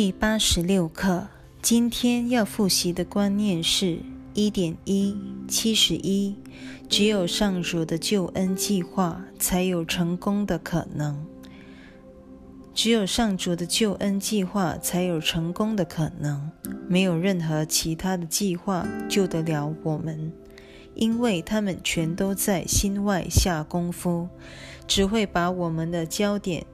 第八十六课，今天要复习的观念是一点一七十一。只有上主的救恩计划，才有成功的可能。只有上主的救恩计划，才有成功的可能。没有任何其他的计划救得了我们，因为他们全都在心外下功夫，只会把我们的焦点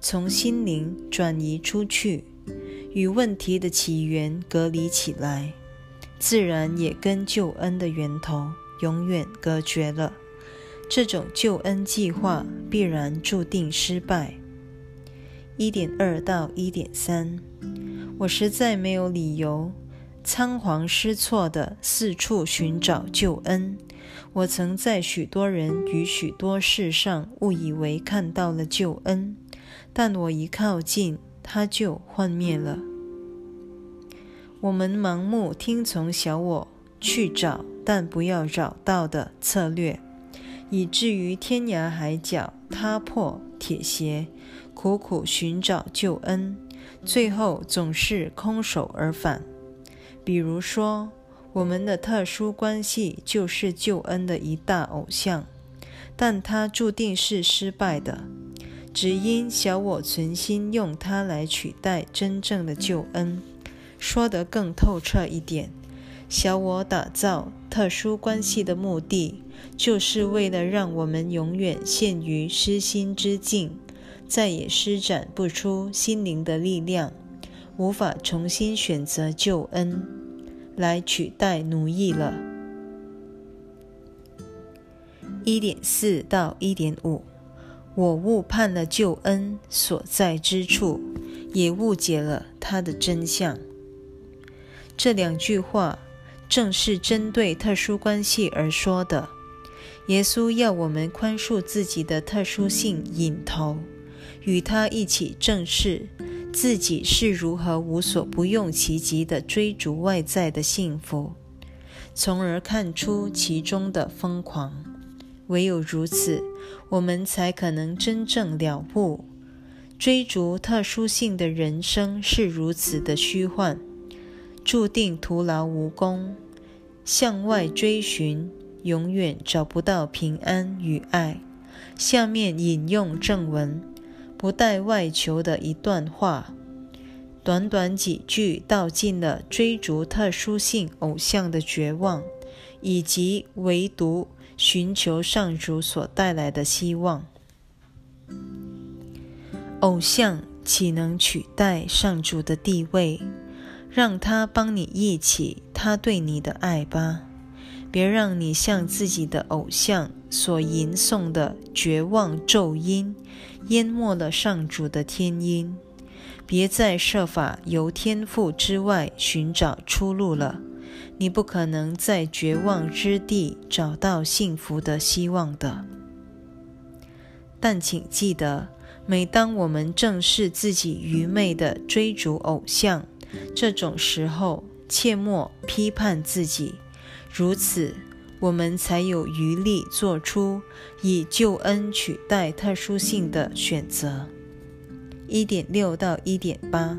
从心灵转移出去。与问题的起源隔离起来，自然也跟救恩的源头永远隔绝了。这种救恩计划必然注定失败。一点二到一点三，我实在没有理由仓皇失措地四处寻找救恩。我曾在许多人与许多事上误以为看到了救恩，但我一靠近。它就幻灭了。我们盲目听从小我去找，但不要找到的策略，以至于天涯海角、踏破铁鞋，苦苦寻找救恩，最后总是空手而返。比如说，我们的特殊关系就是救恩的一大偶像，但它注定是失败的。只因小我存心用它来取代真正的救恩。说得更透彻一点，小我打造特殊关系的目的，就是为了让我们永远陷于失心之境，再也施展不出心灵的力量，无法重新选择救恩来取代奴役了。一点四到一点五。我误判了救恩所在之处，也误解了他的真相。这两句话正是针对特殊关系而说的。耶稣要我们宽恕自己的特殊性引头，与他一起正视自己是如何无所不用其极地追逐外在的幸福，从而看出其中的疯狂。唯有如此，我们才可能真正了悟，追逐特殊性的人生是如此的虚幻，注定徒劳无功。向外追寻，永远找不到平安与爱。下面引用正文，不带外求的一段话，短短几句道尽了追逐特殊性偶像的绝望，以及唯独。寻求上主所带来的希望，偶像岂能取代上主的地位？让他帮你忆起他对你的爱吧，别让你向自己的偶像所吟诵的绝望咒音淹没了上主的天音。别再设法由天赋之外寻找出路了。你不可能在绝望之地找到幸福的希望的。但请记得，每当我们正视自己愚昧的追逐偶像，这种时候切莫批判自己，如此我们才有余力做出以救恩取代特殊性的选择。一点六到一点八，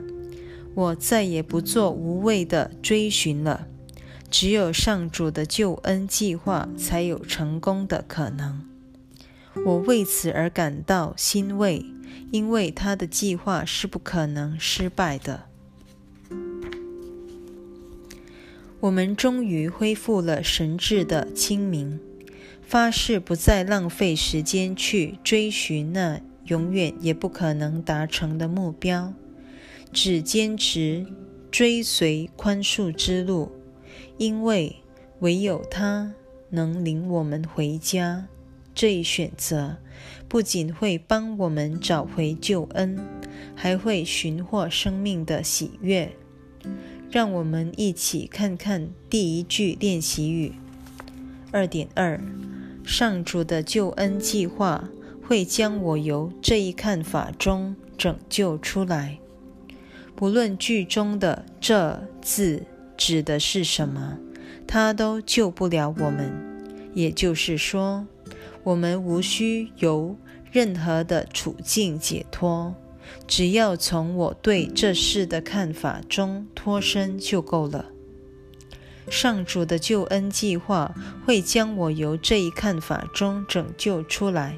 我再也不做无谓的追寻了。只有上主的救恩计划才有成功的可能。我为此而感到欣慰，因为他的计划是不可能失败的。我们终于恢复了神智的清明，发誓不再浪费时间去追寻那永远也不可能达成的目标，只坚持追随宽恕之路。因为唯有他能领我们回家，这一选择不仅会帮我们找回救恩，还会寻获生命的喜悦。让我们一起看看第一句练习语。二点二，上主的救恩计划会将我由这一看法中拯救出来。不论句中的“这”字。指的是什么？他都救不了我们。也就是说，我们无需由任何的处境解脱，只要从我对这事的看法中脱身就够了。上主的救恩计划会将我由这一看法中拯救出来。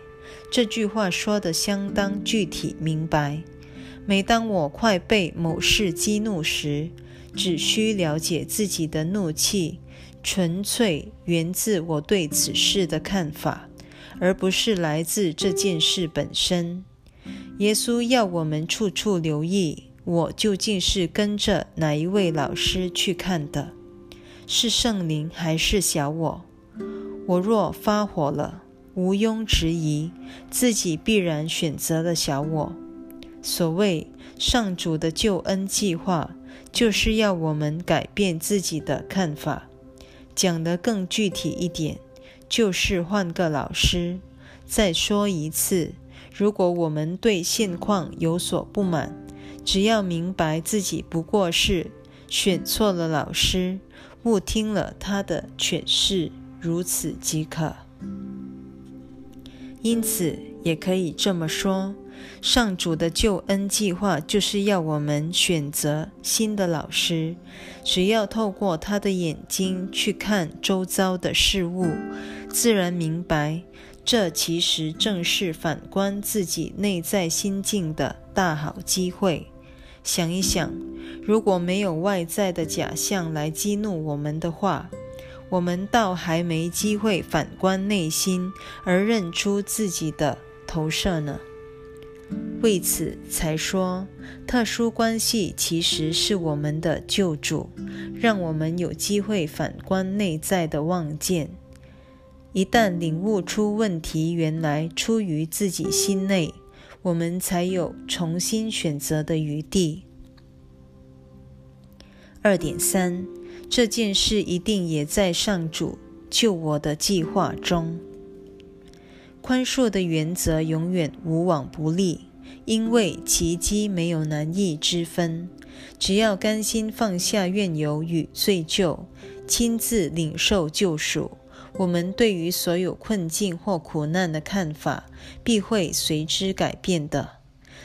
这句话说得相当具体明白。每当我快被某事激怒时，只需了解自己的怒气纯粹源自我对此事的看法，而不是来自这件事本身。耶稣要我们处处留意，我究竟是跟着哪一位老师去看的。是圣灵还是小我？我若发火了，毋庸置疑，自己必然选择了小我。所谓上主的救恩计划，就是要我们改变自己的看法。讲得更具体一点，就是换个老师。再说一次，如果我们对现况有所不满，只要明白自己不过是选错了老师。误听了他的诠释，如此即可。因此，也可以这么说：上主的救恩计划就是要我们选择新的老师。只要透过他的眼睛去看周遭的事物，自然明白，这其实正是反观自己内在心境的大好机会。想一想，如果没有外在的假象来激怒我们的话，我们倒还没机会反观内心而认出自己的投射呢。为此才说，特殊关系其实是我们的救主，让我们有机会反观内在的望见。一旦领悟出问题原来出于自己心内。我们才有重新选择的余地。二点三，这件事一定也在上主救我的计划中。宽恕的原则永远无往不利，因为奇迹没有难易之分。只要甘心放下怨尤与罪疚，亲自领受救赎。我们对于所有困境或苦难的看法，必会随之改变的。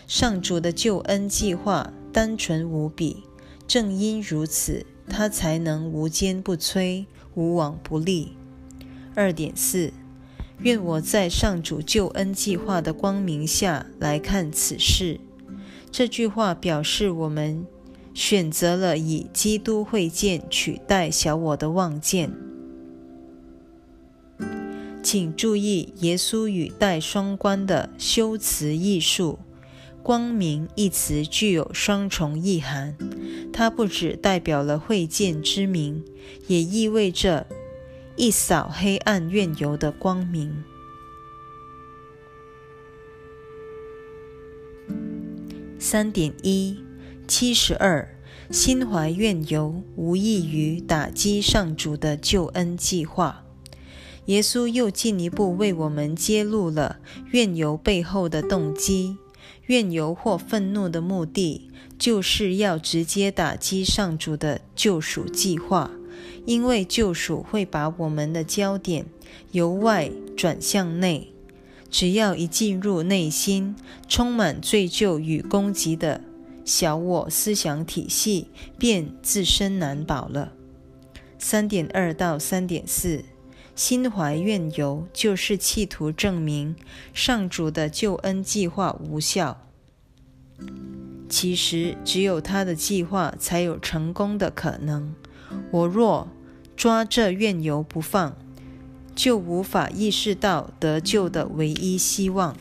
上主的救恩计划单纯无比，正因如此，他才能无坚不摧、无往不利。二点四，愿我在上主救恩计划的光明下来看此事。这句话表示我们选择了以基督会见取代小我的望见。请注意，耶稣语带双关的修辞艺术。光明一词具有双重意涵，它不只代表了会见之明，也意味着一扫黑暗怨尤的光明。三点一七十二，心怀怨尤，无异于打击上主的救恩计划。耶稣又进一步为我们揭露了怨尤背后的动机。怨尤或愤怒的目的，就是要直接打击上主的救赎计划，因为救赎会把我们的焦点由外转向内。只要一进入内心，充满罪疚与攻击的小我思想体系，便自身难保了。三点二到三点四。心怀怨尤，就是企图证明上主的救恩计划无效。其实，只有他的计划才有成功的可能。我若抓这怨尤不放，就无法意识到得救的唯一希望。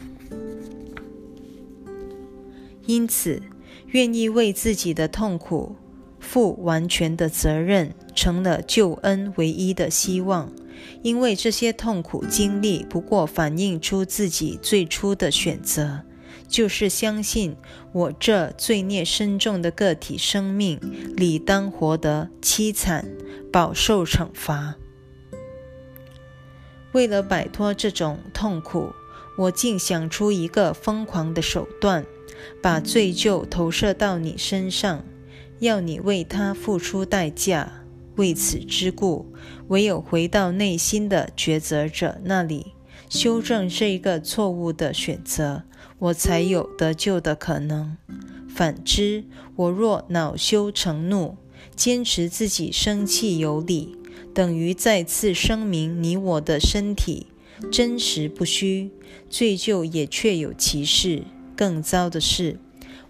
因此，愿意为自己的痛苦负完全的责任，成了救恩唯一的希望。因为这些痛苦经历不过反映出自己最初的选择，就是相信我这罪孽深重的个体生命理当活得凄惨，饱受惩罚。为了摆脱这种痛苦，我竟想出一个疯狂的手段，把罪疚投射到你身上，要你为他付出代价。为此之故，唯有回到内心的抉择者那里，修正这一个错误的选择，我才有得救的可能。反之，我若恼羞成怒，坚持自己生气有理，等于再次声明你我的身体真实不虚，罪疚也确有其事。更糟的是，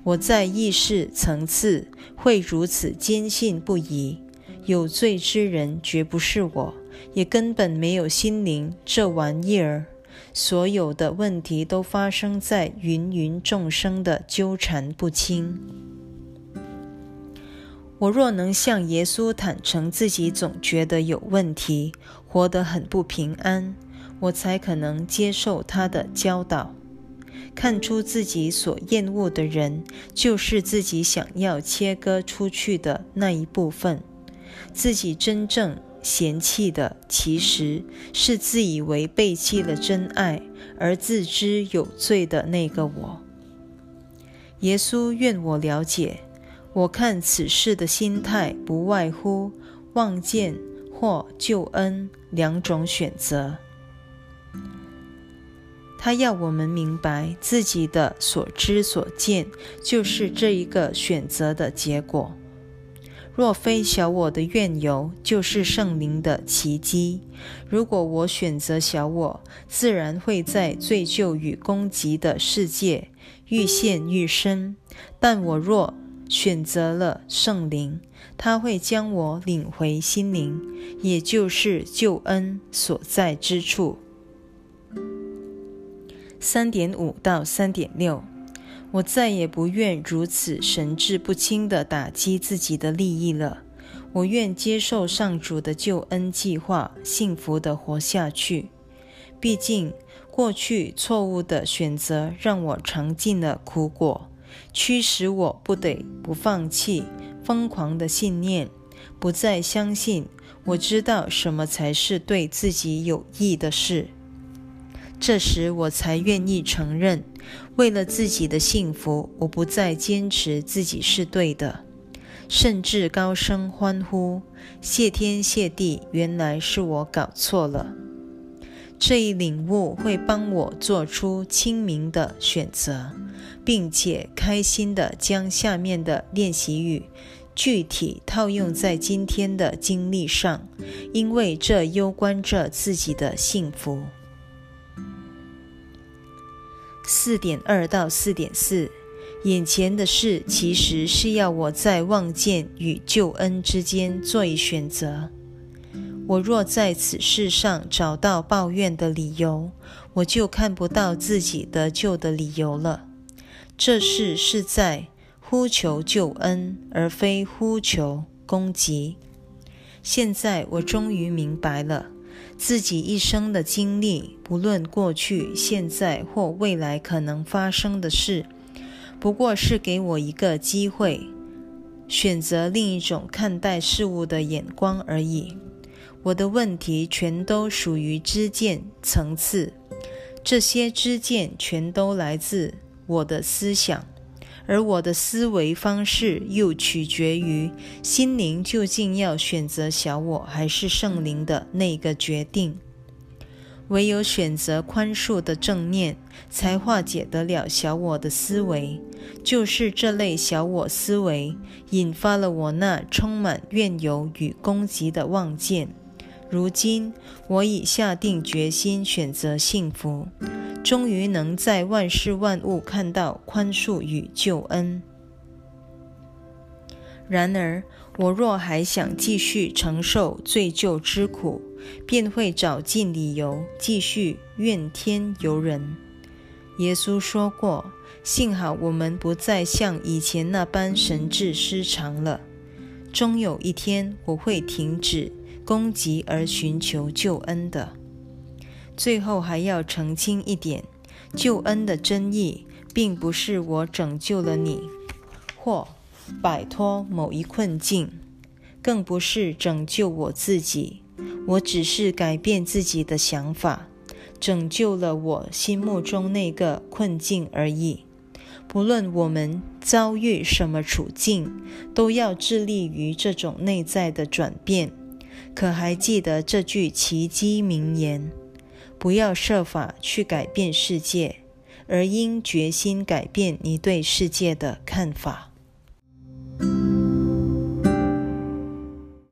我在意识层次会如此坚信不疑：有罪之人绝不是我，也根本没有心灵这玩意儿。所有的问题都发生在芸芸众生的纠缠不清。我若能向耶稣坦诚自己总觉得有问题，活得很不平安，我才可能接受他的教导。看出自己所厌恶的人，就是自己想要切割出去的那一部分。自己真正嫌弃的，其实是自以为背弃了真爱而自知有罪的那个我。耶稣愿我了解，我看此事的心态，不外乎望见或救恩两种选择。他要我们明白，自己的所知所见，就是这一个选择的结果。若非小我的愿由，就是圣灵的奇迹。如果我选择小我，自然会在罪疚与攻击的世界愈陷愈深；但我若选择了圣灵，他会将我领回心灵，也就是救恩所在之处。三点五到三点六，我再也不愿如此神志不清地打击自己的利益了。我愿接受上主的救恩计划，幸福地活下去。毕竟，过去错误的选择让我尝尽了苦果，驱使我不得不放弃疯狂的信念，不再相信我知道什么才是对自己有益的事。这时，我才愿意承认，为了自己的幸福，我不再坚持自己是对的，甚至高声欢呼，谢天谢地，原来是我搞错了。这一领悟会帮我做出清明的选择，并且开心地将下面的练习语具体套用在今天的经历上，因为这攸关着自己的幸福。四点二到四点四，眼前的事其实是要我在望见与救恩之间做一选择。我若在此世上找到抱怨的理由，我就看不到自己得救的理由了。这事是在呼求救恩，而非呼求攻击。现在我终于明白了。自己一生的经历，不论过去、现在或未来可能发生的事，不过是给我一个机会，选择另一种看待事物的眼光而已。我的问题全都属于知见层次，这些知见全都来自我的思想。而我的思维方式又取决于心灵究竟要选择小我还是圣灵的那个决定。唯有选择宽恕的正念，才化解得了小我的思维。就是这类小我思维，引发了我那充满怨尤与攻击的妄见。如今，我已下定决心选择幸福。终于能在万事万物看到宽恕与救恩。然而，我若还想继续承受罪疚之苦，便会找尽理由继续怨天尤人。耶稣说过：“幸好我们不再像以前那般神志失常了。终有一天，我会停止攻击而寻求救恩的。”最后还要澄清一点：救恩的真意，并不是我拯救了你，或摆脱某一困境，更不是拯救我自己。我只是改变自己的想法，拯救了我心目中那个困境而已。不论我们遭遇什么处境，都要致力于这种内在的转变。可还记得这句奇迹名言？不要设法去改变世界，而应决心改变你对世界的看法。